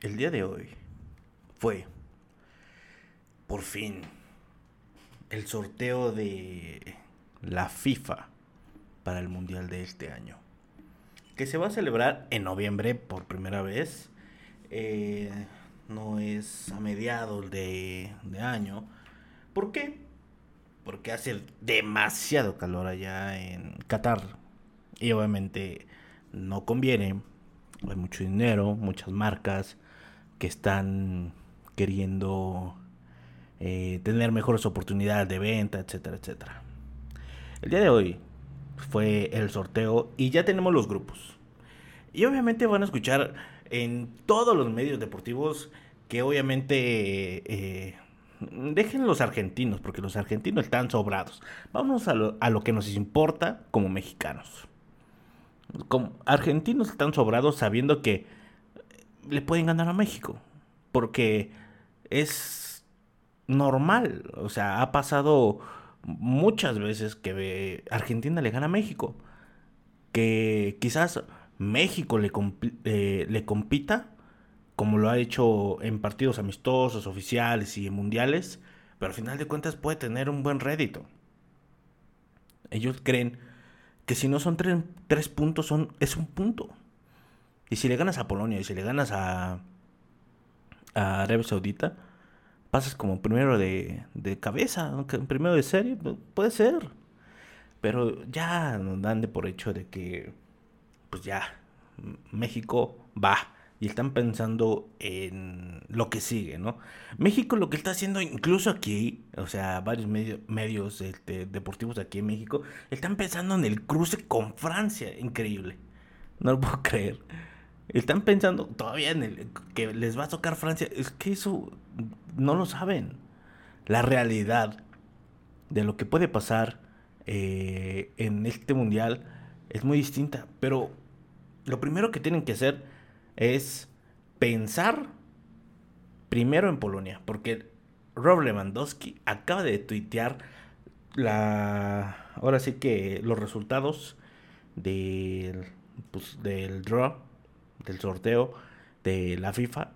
el día de hoy fue, por fin, el sorteo de la FIFA para el Mundial de este año. Que se va a celebrar en noviembre por primera vez. Eh, no es a mediados de, de año. ¿Por qué? Porque hace demasiado calor allá en Qatar. Y obviamente no conviene. Hay mucho dinero, muchas marcas que están queriendo eh, tener mejores oportunidades de venta, etcétera, etcétera. El día de hoy fue el sorteo y ya tenemos los grupos. Y obviamente van a escuchar en todos los medios deportivos que obviamente eh, dejen los argentinos, porque los argentinos están sobrados. Vamos a lo, a lo que nos importa como mexicanos. Como argentinos están sobrados sabiendo que le pueden ganar a México. Porque es normal. O sea, ha pasado muchas veces que Argentina le gana a México. Que quizás México le, eh, le compita como lo ha hecho en partidos amistosos, oficiales y mundiales, pero al final de cuentas puede tener un buen rédito. Ellos creen que si no son tres, puntos, son, es un punto. Y si le ganas a Polonia y si le ganas a, a Arabia Saudita, pasas como primero de, de cabeza, primero de serie, puede ser. Pero ya nos dan de por hecho de que, pues ya, México va. Y están pensando en lo que sigue, ¿no? México lo que está haciendo incluso aquí, o sea, varios medios este, deportivos aquí en México, están pensando en el cruce con Francia. Increíble. No lo puedo creer. Están pensando todavía en el que les va a tocar Francia. Es que eso no lo saben. La realidad de lo que puede pasar eh, en este mundial es muy distinta. Pero lo primero que tienen que hacer es pensar primero en Polonia. Porque Rob Lewandowski acaba de tuitear la. Ahora sí que los resultados del, pues, del draw del sorteo de la FIFA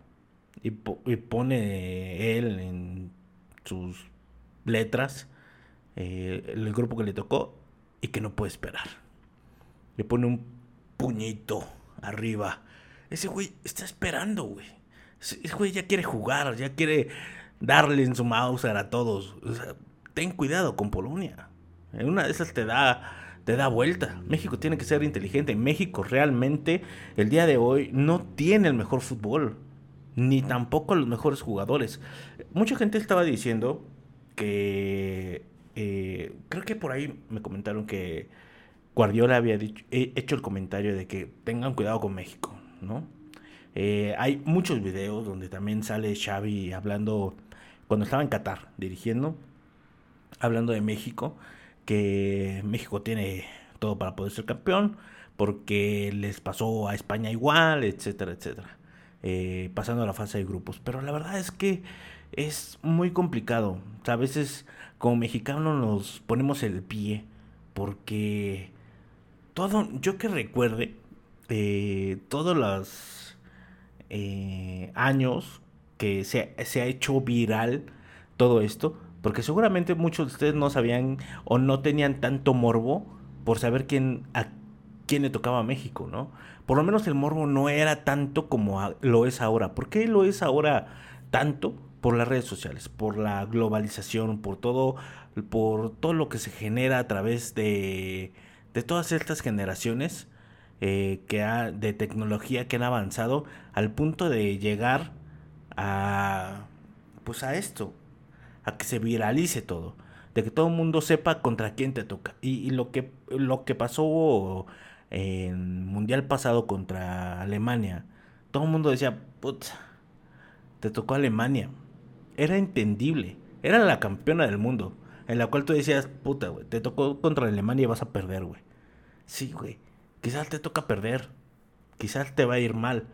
y, pone él en sus letras eh, el grupo que le tocó y que no puede esperar. Le pone un puñito arriba. Ese güey está esperando, güey. Ese güey ya quiere jugar, ya quiere darle en su mouse a todos. ten cuidado con Polonia. En una de esas te da te da vuelta. México tiene que ser inteligente. México realmente el día de hoy no tiene el mejor fútbol, ni tampoco los mejores jugadores. Mucha gente estaba diciendo que eh, creo que por ahí me comentaron que Guardiola había dicho, hecho el comentario de que tengan cuidado con México, ¿no? Eh, hay muchos videos donde también sale Xavi hablando cuando estaba en Qatar dirigiendo, hablando de México que México tiene todo para poder ser campeón, porque les pasó a España igual, etcétera, etcétera, eh, pasando a la fase de grupos. Pero la verdad es que es muy complicado. a veces como mexicanos nos ponemos el pie, porque todo, yo que recuerde, eh, todos los eh, años que se, se ha hecho viral todo esto, porque seguramente muchos de ustedes no sabían o no tenían tanto morbo por saber quién, a quién le tocaba a México, ¿no? Por lo menos el morbo no era tanto como lo es ahora. ¿Por qué lo es ahora tanto? Por las redes sociales, por la globalización, por todo, por todo lo que se genera a través de, de todas estas generaciones eh, que ha, de tecnología que han avanzado al punto de llegar a pues a esto, que se viralice todo, de que todo el mundo sepa contra quién te toca. Y, lo, que, lo que pasó en Mundial pasado contra Alemania, todo el mundo decía, putz, te tocó Alemania. Era entendible, era la campeona del mundo, en la cual tú decías, puta, güey, te tocó contra Alemania y vas a perder, güey. Sí, güey, quizás te toca perder, quizás te va a ir mal.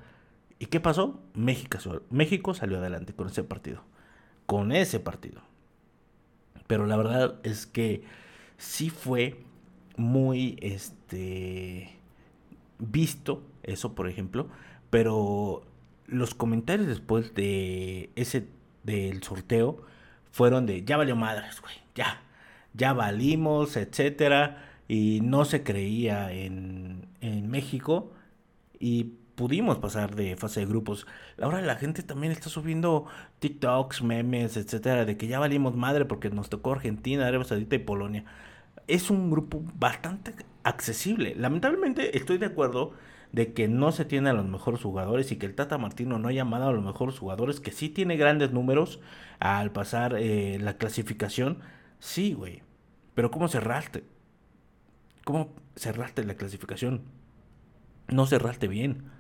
¿Y qué pasó? México, México salió adelante con ese partido con ese partido. Pero la verdad es que sí fue muy este visto eso, por ejemplo, pero los comentarios después de ese del sorteo fueron de ya valió madres, güey, ya, ya valimos, etcétera, y no se creía en, en México. Y pudimos pasar de fase de grupos. Ahora la gente también está subiendo TikToks, memes, etcétera, de que ya valimos madre porque nos tocó Argentina, Arabia Saudita y Polonia. Es un grupo bastante accesible. Lamentablemente estoy de acuerdo de que no se tiene a los mejores jugadores y que el Tata Martino no ha llamado a los mejores jugadores, que sí tiene grandes números al pasar eh, la clasificación. Sí, güey. Pero ¿cómo cerraste? ¿Cómo cerraste la clasificación? No cerraste bien.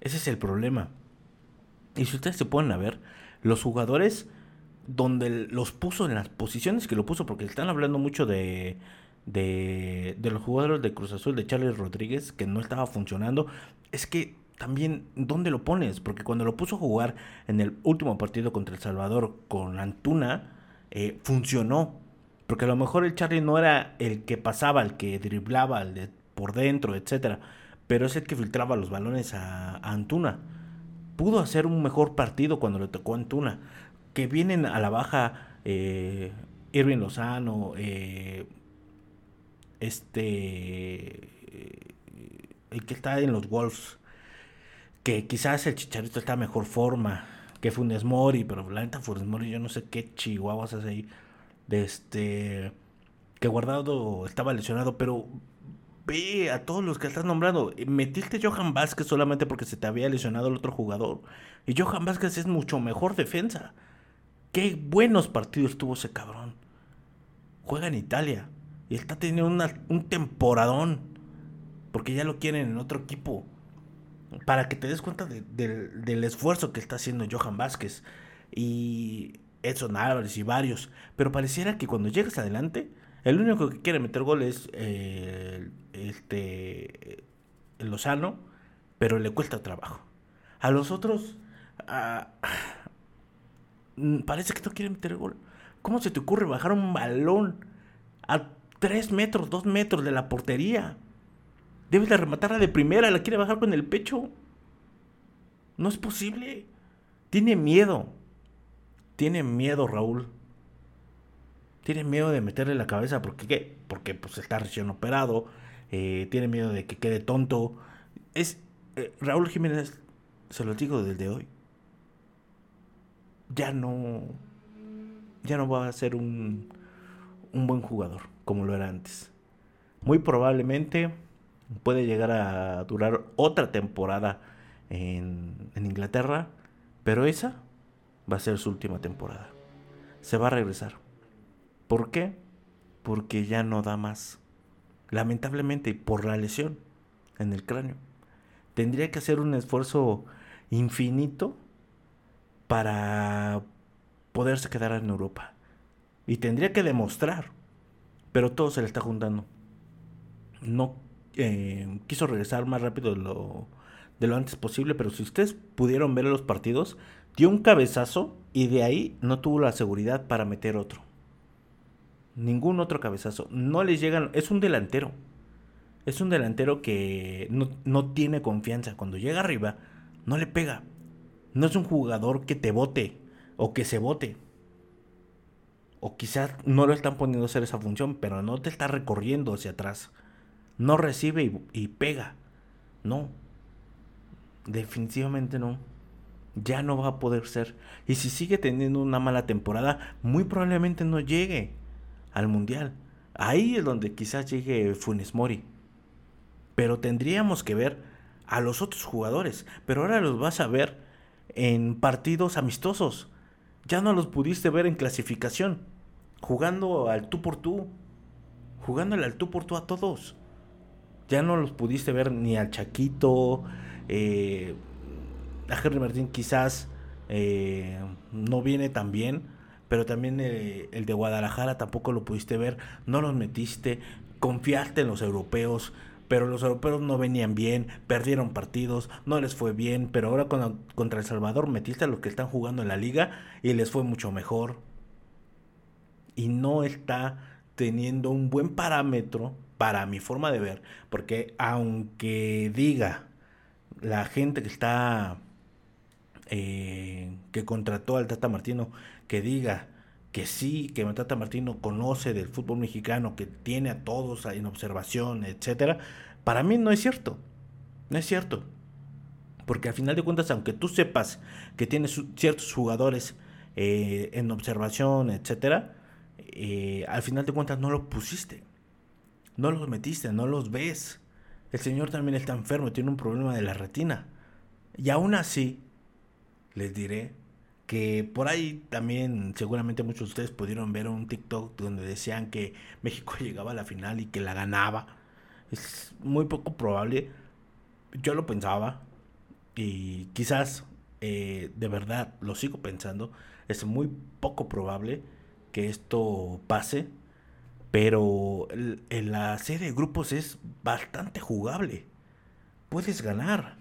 Ese es el problema. Y si ustedes se ponen a ver, los jugadores donde los puso en las posiciones que lo puso, porque están hablando mucho de, de, los jugadores de Cruz Azul, de Charles Rodríguez, que no estaba funcionando, es que también, ¿dónde lo pones? Porque cuando lo puso a jugar en el último partido contra El Salvador con Antuna, eh, funcionó. Porque a lo mejor el Charlie no era el que pasaba, el que driblaba, el de por dentro, etcétera, pero es el que filtraba los balones a, Antuna. Pudo hacer un mejor partido cuando le tocó a Antuna. Que vienen a la baja eh, Irving Lozano, eh, este eh, el que está en los Wolves que quizás el Chicharito está mejor forma que Funes Mori, pero la neta Funes Mori yo no sé qué chihuahuas hace ahí de este que Guardado estaba lesionado, pero ve a todos los que estás nombrando. Metiste Johan Vázquez solamente porque se te había lesionado el otro jugador. Y Johan Vázquez es mucho mejor defensa. Qué buenos partidos tuvo ese cabrón. Juega en Italia. Y está teniendo un temporadón. Porque ya lo quieren en otro equipo. Para que te des cuenta del esfuerzo que está haciendo Johan Vázquez. Y Edson Álvarez y varios. Pero pareciera que cuando llegas adelante, el único que quiere meter gol es eh, este, el Lozano. Pero le cuesta trabajo. A los otros... Ah, parece que no quieren meter gol. ¿Cómo se te ocurre bajar un balón a 3 metros, 2 metros de la portería. Debes de rematarla de primera, la quiere bajar con el pecho. No es posible. Tiene miedo. Tiene miedo, Raúl. Tiene miedo de meterle la cabeza porque qué? Porque pues está recién operado. Eh, tiene miedo de que quede tonto. Es eh, Raúl Jiménez, se lo digo desde hoy. Ya no. Ya no va a ser un, un buen jugador como lo era antes. Muy probablemente puede llegar a durar otra temporada en, Inglaterra, pero esa va a ser su última temporada. Se va a regresar. ¿Por qué? Porque ya no da más. Lamentablemente, por la lesión en el cráneo. Tendría que hacer un esfuerzo infinito para poderse quedar en Europa. Y tendría que demostrar pero todo se le está juntando. No eh, quiso regresar más rápido de lo, de lo antes posible, pero si ustedes pudieron ver los partidos, dio un cabezazo y de ahí no tuvo la seguridad para meter otro. Ningún otro cabezazo. No les llegan. Es un delantero. Es un delantero que no, no tiene confianza. Cuando llega arriba, no le pega. No es un jugador que te bote o que se bote o quizás no lo están poniendo a hacer esa función, pero no te está recorriendo hacia atrás. No recibe y, pega. No. Definitivamente no. Ya no va a poder ser. Y si sigue teniendo una mala temporada, muy probablemente no llegue al Mundial. Ahí es donde quizás llegue Funes Mori. Pero tendríamos que ver a los otros jugadores. Pero ahora los vas a ver en partidos amistosos ya no los pudiste ver en clasificación, jugando al tú por tú, jugándole al tú por tú a todos. Ya no los pudiste ver ni al Chaquito, eh, a Henry Martín quizás eh, no viene tan bien, pero también eh, el de Guadalajara tampoco lo pudiste ver, no los metiste, confiaste en los europeos, pero los europeos no venían bien, perdieron partidos, no les fue bien, pero ahora contra El Salvador metiste a los que están jugando en la liga y les fue mucho mejor. Y no está teniendo un buen parámetro para mi forma de ver, porque aunque diga la gente que está eh, que contrató al Tata Martino que diga que sí, que el Tata Martino conoce del fútbol mexicano, que tiene a todos en observación, etcétera, para mí no es cierto. No es cierto. Porque al final de cuentas, aunque tú sepas que tienes ciertos jugadores eh, en observación, etcétera, eh, al final de cuentas no los pusiste. No los metiste, no los ves. El señor también está enfermo, tiene un problema de la retina. Y aún así, les diré que por ahí también seguramente muchos de ustedes pudieron ver un TikTok donde decían que México llegaba a la final y que la ganaba. Es muy poco probable. Yo lo pensaba y quizás eh, de verdad lo sigo pensando. Es muy poco probable que esto pase. Pero en la serie de grupos es bastante jugable. Puedes ganar.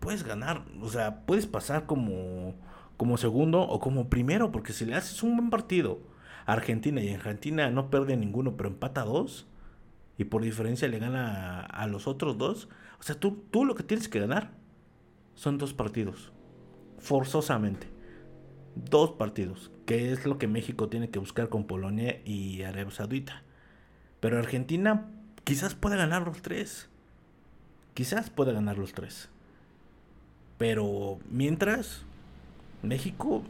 Puedes ganar. O sea, puedes pasar como, como segundo o como primero. Porque si le haces un buen partido a Argentina y Argentina no pierde ninguno, pero empata dos. Y por diferencia le gana a, los otros dos. O sea, tú, tú lo que tienes que ganar son dos partidos. Forzosamente. Dos partidos que es lo que México tiene que buscar con Polonia y Arabia Saudita. Pero Argentina quizás pueda ganar los tres. Quizás pueda ganar los tres. Pero mientras, México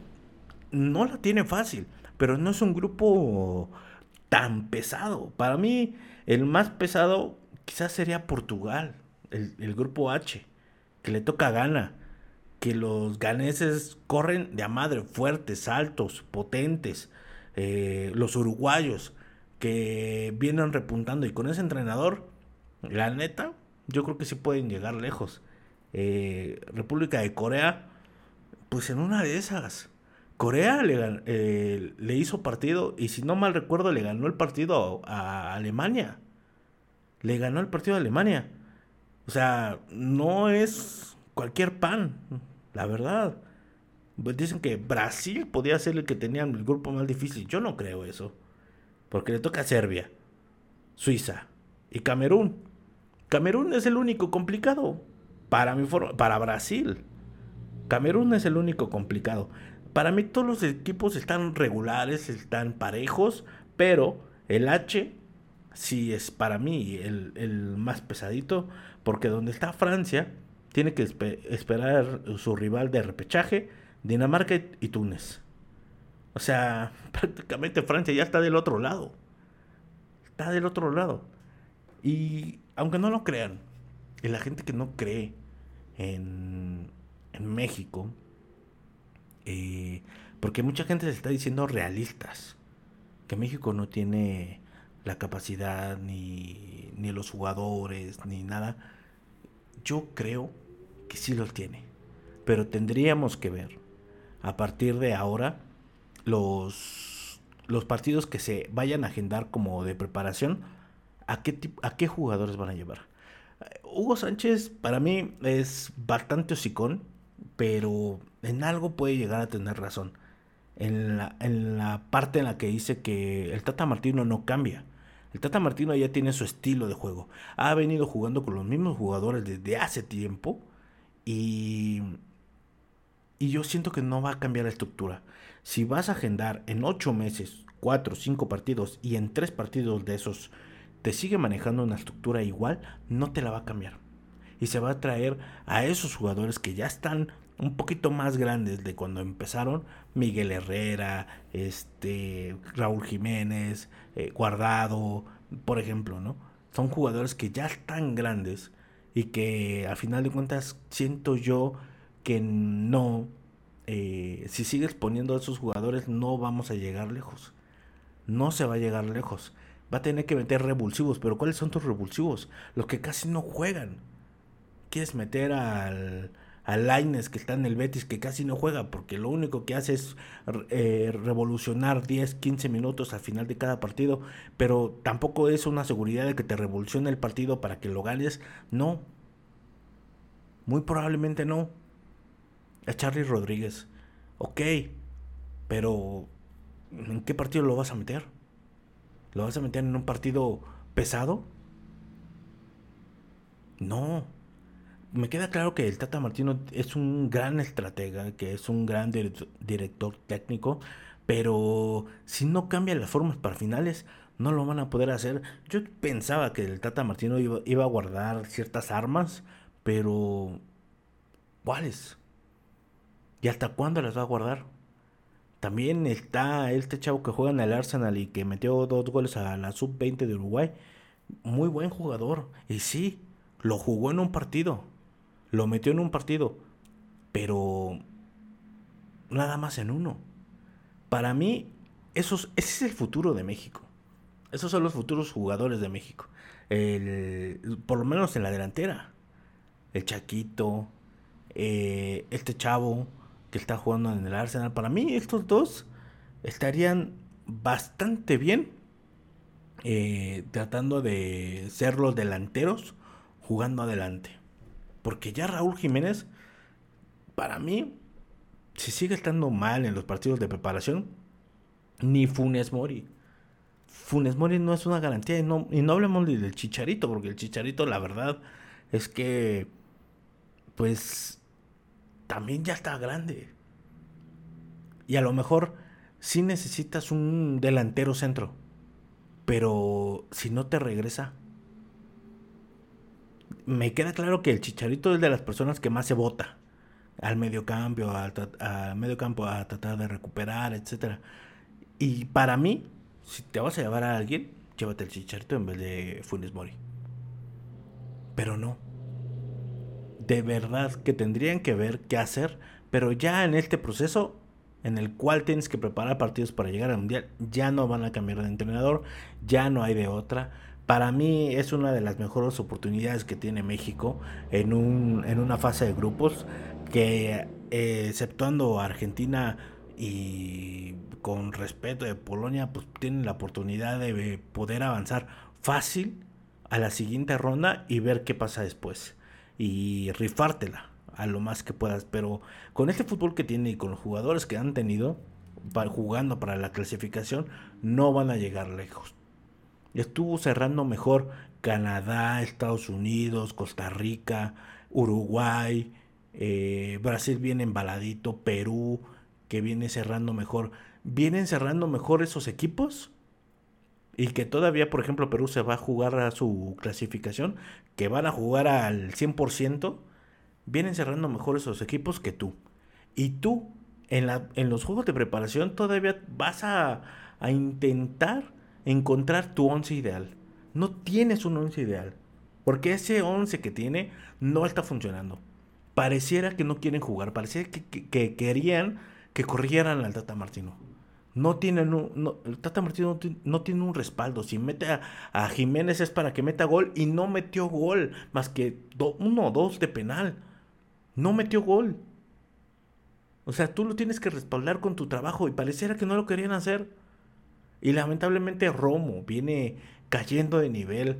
no la tiene fácil. Pero no es un grupo tan pesado. Para mí, el más pesado quizás sería Portugal, el, grupo H, que le toca gana que los ganeses corren de a madre, fuertes, altos, potentes. Eh, los uruguayos que vienen repuntando y con ese entrenador, la neta, yo creo que sí pueden llegar lejos. Eh, República de Corea, pues en una de esas. Corea le, eh, le, hizo partido y si no mal recuerdo le ganó el partido a Alemania. Le ganó el partido a Alemania. O sea, no es cualquier pan, la verdad. Pues dicen que Brasil podía ser el que tenía el grupo más difícil. Yo no creo eso. Porque le toca a Serbia, Suiza y Camerún. Camerún es el único complicado para, mi para Brasil. Camerún es el único complicado. Para mí todos los equipos están regulares, están parejos, pero el H sí es para mí el, el más pesadito, porque donde está Francia, tiene que esperar su rival de repechaje, Dinamarca y Túnez. O sea, prácticamente Francia ya está del otro lado. Está del otro lado. Y aunque no lo crean, y la gente que no cree en, en México, eh, porque mucha gente se está diciendo realistas, que México no tiene la capacidad, ni, ni los jugadores, ni nada. Yo creo que sí los tiene. Pero tendríamos que ver a partir de ahora los, los partidos que se vayan a agendar como de preparación, a qué, a qué jugadores van a llevar. Hugo Sánchez para mí es bastante hocicón, pero en algo puede llegar a tener razón. En la, en la parte en la que dice que el Tata Martino no cambia. El Tata Martino ya tiene su estilo de juego. Ha venido jugando con los mismos jugadores desde hace tiempo y, y yo siento que no va a cambiar la estructura. Si vas a agendar en ocho meses, cuatro, cinco partidos y en tres partidos de esos te sigue manejando una estructura igual, no te la va a cambiar. Y se va a traer a esos jugadores que ya están un poquito más grandes de cuando empezaron, Miguel Herrera, este, Raúl Jiménez, eh, Guardado, por ejemplo, ¿no? Son jugadores que ya están grandes y que al final de cuentas siento yo que no, eh, si sigues poniendo a esos jugadores no vamos a llegar lejos. No se va a llegar lejos. Va a tener que meter revulsivos, pero ¿cuáles son tus revulsivos? Los que casi no juegan. ¿Quieres meter al, a Laines que está en el Betis que casi no juega porque lo único que hace es eh, revolucionar 10, 15 minutos al final de cada partido, pero tampoco es una seguridad de que te revolucione el partido para que lo ganes, no. Muy probablemente no. A Charlie Rodríguez, ok, pero ¿en qué partido lo vas a meter? ¿Lo vas a meter en un partido pesado? No me queda claro que el Tata Martino es un gran estratega, que es un gran director técnico, pero si no cambia las formas para finales, no lo van a poder hacer. Yo pensaba que el Tata Martino iba, iba a guardar ciertas armas, pero ¿cuáles? ¿Y hasta cuándo las va a guardar? También está este chavo que juega en el Arsenal y que metió dos goles a la sub-20 de Uruguay. Muy buen jugador. Y sí, lo jugó en un partido. Lo metió en un partido. Pero nada más en uno. Para mí, esos, ese es el futuro de México. Esos son los futuros jugadores de México. por lo menos en la delantera. El Chaquito, eh, este chavo que está jugando en el Arsenal. Para mí estos dos estarían bastante bien eh, tratando de ser los delanteros jugando adelante. Porque ya Raúl Jiménez, para mí, si sigue estando mal en los partidos de preparación, ni Funes Mori. Funes Mori no es una garantía y no, y no hablemos del Chicharito, porque el Chicharito la verdad es que, pues, también ya está grande. Y a lo mejor sí necesitas un delantero centro. Pero si no te regresa. Me queda claro que el Chicharito es de las personas que más se vota al medio campo, al, medio campo a tratar de recuperar, etcétera. Y para mí, si te vas a llevar a alguien, llévate el Chicharito en vez de Funes Mori. Pero no de verdad que tendrían que ver qué hacer, pero ya en este proceso en el cual tienes que preparar partidos para llegar al mundial, ya no van a cambiar de entrenador, ya no hay de otra. Para mí es una de las mejores oportunidades que tiene México en, un, en una fase de grupos que eh, exceptuando Argentina y con respeto de Polonia, pues tienen la oportunidad de poder avanzar fácil a la siguiente ronda y ver qué pasa después y rifártela a lo más que puedas. Pero con este fútbol que tiene y con los jugadores que han tenido jugando para la clasificación, no van a llegar lejos. Estuvo cerrando mejor Canadá, Estados Unidos, Costa Rica, Uruguay, eh, Brasil viene embaladito, Perú, que viene cerrando mejor. ¿Vienen cerrando mejor esos equipos? y que todavía, por ejemplo, Perú se va a jugar a su clasificación, que van a jugar al 100%, vienen cerrando mejor esos equipos que tú. Y tú, en, la, en los juegos de preparación, todavía vas a, a intentar encontrar tu once ideal. No tienes un once ideal, porque ese once que tiene no está funcionando. Pareciera que no quieren jugar, pareciera que, que querían que corrieran al Tata Martino no tienen un, el Tata Martino no, tiene un respaldo. Si mete a, Jiménez es para que meta gol y no metió gol, más que uno o dos de penal. No metió gol. O sea, tú lo tienes que respaldar con tu trabajo y pareciera que no lo querían hacer. Y lamentablemente Romo viene cayendo de nivel,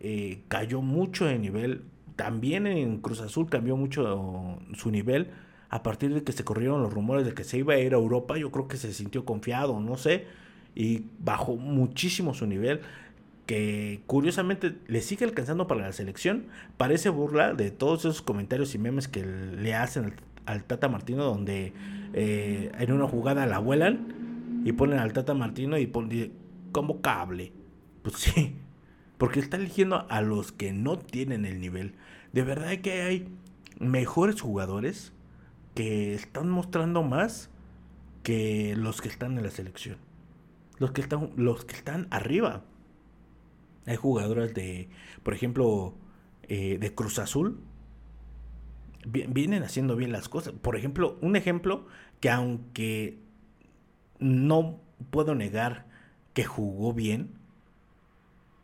eh, cayó mucho de nivel. También en Cruz Azul cambió mucho su nivel a partir de que se corrieron los rumores de que se iba a ir a Europa, yo creo que se sintió confiado, no sé, y bajó muchísimo su nivel, que curiosamente le sigue alcanzando para la selección. Parece burla de todos esos comentarios y memes que le hacen al, Tata Martino, donde eh, en una jugada la vuelan y ponen al Tata Martino y ponen como cable. Pues sí, porque está eligiendo a los que no tienen el nivel. De verdad que hay mejores jugadores que están mostrando más que los que están en la selección. Los que están, los que están arriba. Hay jugadoras de, por ejemplo, eh, de Cruz Azul. Vienen haciendo bien las cosas. Por ejemplo, un ejemplo que aunque no puedo negar que jugó bien,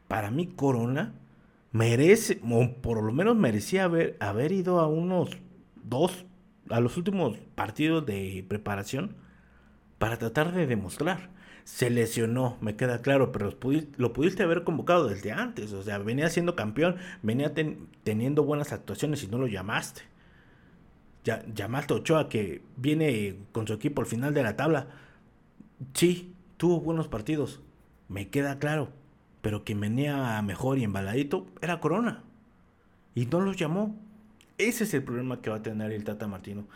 para mí Corona merece, o por lo menos merecía haber, haber ido a unos dos a los últimos partidos de preparación para tratar de demostrar. Se lesionó, me queda claro, pero lo pudiste haber convocado desde antes. O sea, venía siendo campeón, venía teniendo buenas actuaciones y no lo llamaste. Llamaste a Ochoa que viene con su equipo al final de la tabla. Sí, tuvo buenos partidos, me queda claro. Pero quien venía mejor y embaladito era Corona. Y no los llamó. Ese es el problema que va a tener el Tata Martino.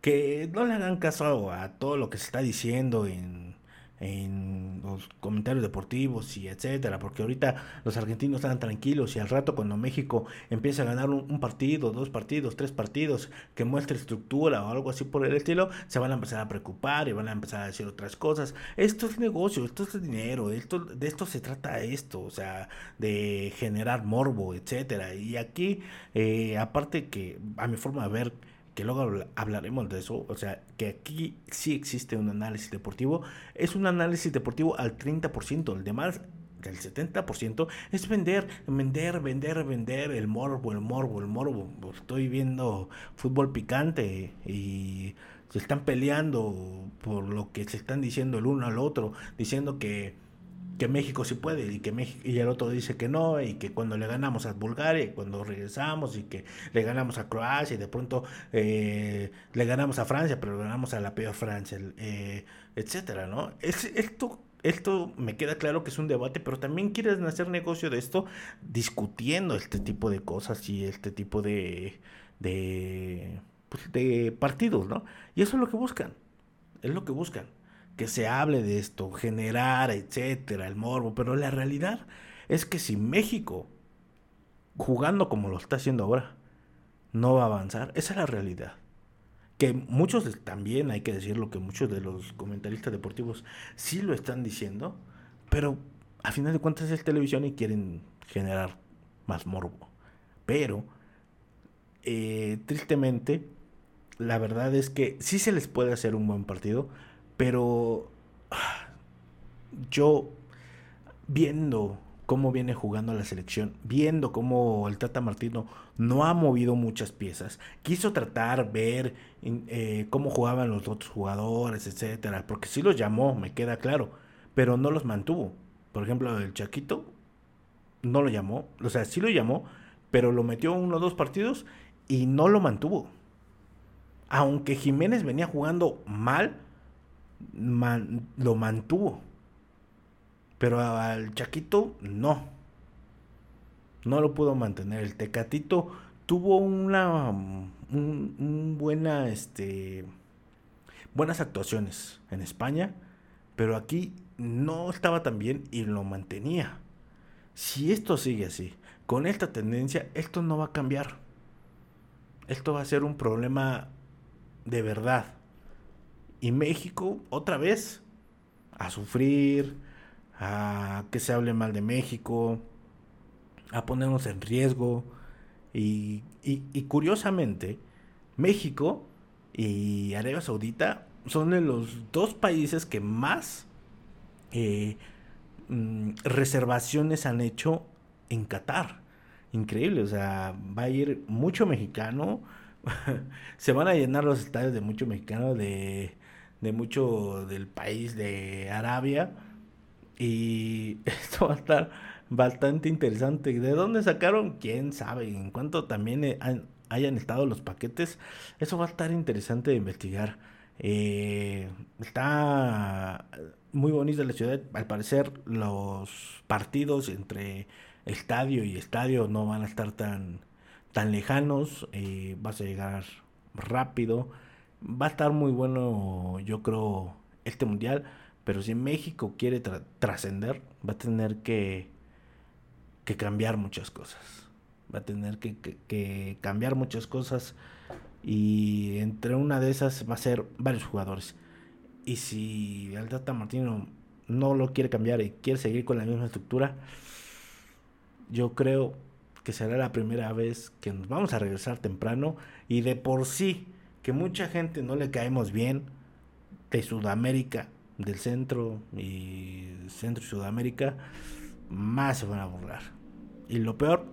Que no le hagan caso a todo lo que se está diciendo en en los comentarios deportivos y etcétera, porque ahorita los argentinos están tranquilos y al rato cuando México empieza a ganar un, partido, dos partidos, tres partidos que muestre estructura o algo así por el estilo, se van a empezar a preocupar y van a empezar a decir otras cosas. Esto es negocio, esto es dinero, esto, de esto se trata esto, o sea, de generar morbo, etcétera. Y aquí, eh, aparte que a mi forma de ver, que luego hablaremos de eso, o sea, que aquí sí existe un análisis deportivo, es un análisis deportivo al 30%, el demás del 70% es vender, vender, vender, vender, el morbo, el morbo, el morbo. Estoy viendo fútbol picante y se están peleando por lo que se están diciendo el uno al otro, diciendo que que México sí puede y que México, y el otro dice que no y que cuando le ganamos a Bulgaria y cuando regresamos y que le ganamos a Croacia y de pronto eh, le ganamos a Francia pero le ganamos a la peor Francia eh, etcétera no es, esto esto me queda claro que es un debate pero también quieren hacer negocio de esto discutiendo este tipo de cosas y este tipo de de, pues, de partidos no y eso es lo que buscan es lo que buscan que se hable de esto, generar, etcétera, el morbo, pero la realidad es que si México, jugando como lo está haciendo ahora, no va a avanzar, esa es la realidad. Que muchos también, hay que decirlo, que muchos de los comentaristas deportivos sí lo están diciendo, pero a final de cuentas es televisión y quieren generar más morbo. Pero, eh, tristemente, la verdad es que sí se les puede hacer un buen partido, pero yo viendo cómo viene jugando la selección, viendo cómo el Tata Martino no ha movido muchas piezas, quiso tratar, ver eh, cómo jugaban los otros jugadores, etcétera, porque sí los llamó, me queda claro, pero no los mantuvo. Por ejemplo, el Chaquito no lo llamó, o sea, sí lo llamó, pero lo metió uno o dos partidos y no lo mantuvo. Aunque Jiménez venía jugando mal, lo mantuvo. Pero al Chaquito no. No lo pudo mantener. El Tecatito tuvo una un, buena este buenas actuaciones en España, pero aquí no estaba tan bien y lo mantenía. Si esto sigue así, con esta tendencia, esto no va a cambiar. Esto va a ser un problema de verdad. Y México, otra vez, a sufrir, a que se hable mal de México, a ponernos en riesgo. Y, curiosamente, México y Arabia Saudita son de los dos países que más eh, mm, reservaciones han hecho en Qatar. Increíble, o sea, va a ir mucho mexicano. se van a llenar los estadios de mucho mexicano de de mucho del país de Arabia. Y esto va a estar bastante interesante. ¿De dónde sacaron? ¿Quién sabe? En cuanto también hayan estado los paquetes, eso va a estar interesante de investigar. Eh, está muy bonita la ciudad. Al parecer los partidos entre estadio y estadio no van a estar tan, tan lejanos. Eh, vas a llegar rápido va a estar muy bueno, yo creo, este mundial. Pero si México quiere trascender, va a tener que, que cambiar muchas cosas. Va a tener que, que, cambiar muchas cosas. Y entre una de esas va a ser varios jugadores. Y si el Tata Martino no lo quiere cambiar y quiere seguir con la misma estructura, yo creo que será la primera vez que nos vamos a regresar temprano. Y de por sí que mucha gente no le caemos bien de Sudamérica, del centro y centro y Sudamérica, más se van a burlar. Y lo peor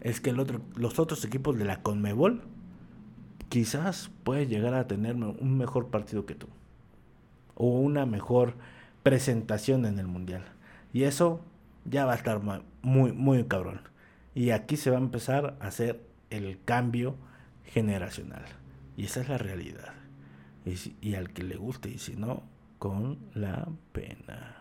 es que el otro, los otros equipos de la Conmebol quizás pueden llegar a tener un mejor partido que tú. O una mejor presentación en el mundial. Y eso ya va a estar muy, muy cabrón. Y aquí se va a empezar a hacer el cambio generacional. Y esa es la realidad. Y, al que le guste y si no, con la pena.